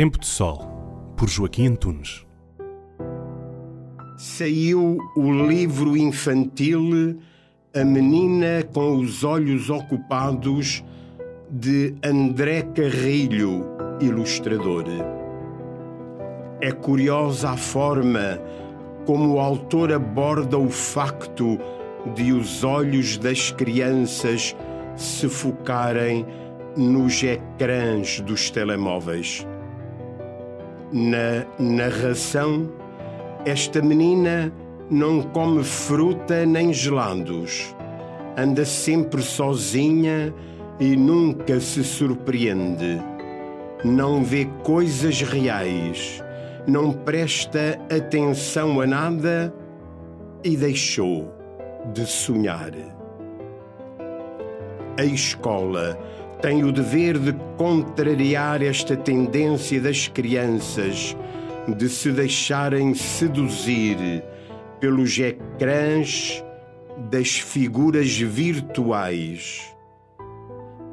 Tempo de Sol, por Joaquim Antunes. Saiu o livro infantil A Menina com os Olhos Ocupados, de André Carrilho, ilustrador. É curiosa a forma como o autor aborda o facto de os olhos das crianças se focarem nos ecrãs dos telemóveis. Na narração, esta menina não come fruta nem gelados, anda sempre sozinha e nunca se surpreende. Não vê coisas reais, não presta atenção a nada e deixou de sonhar. A escola tem o dever de contrariar esta tendência das crianças de se deixarem seduzir pelos ecrãs das figuras virtuais,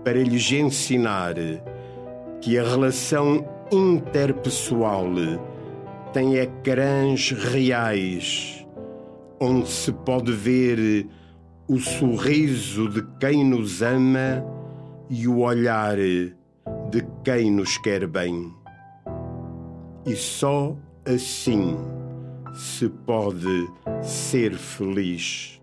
para lhes ensinar que a relação interpessoal tem ecrãs reais, onde se pode ver o sorriso de quem nos ama e o olhar de quem nos quer bem. E só assim se pode ser feliz.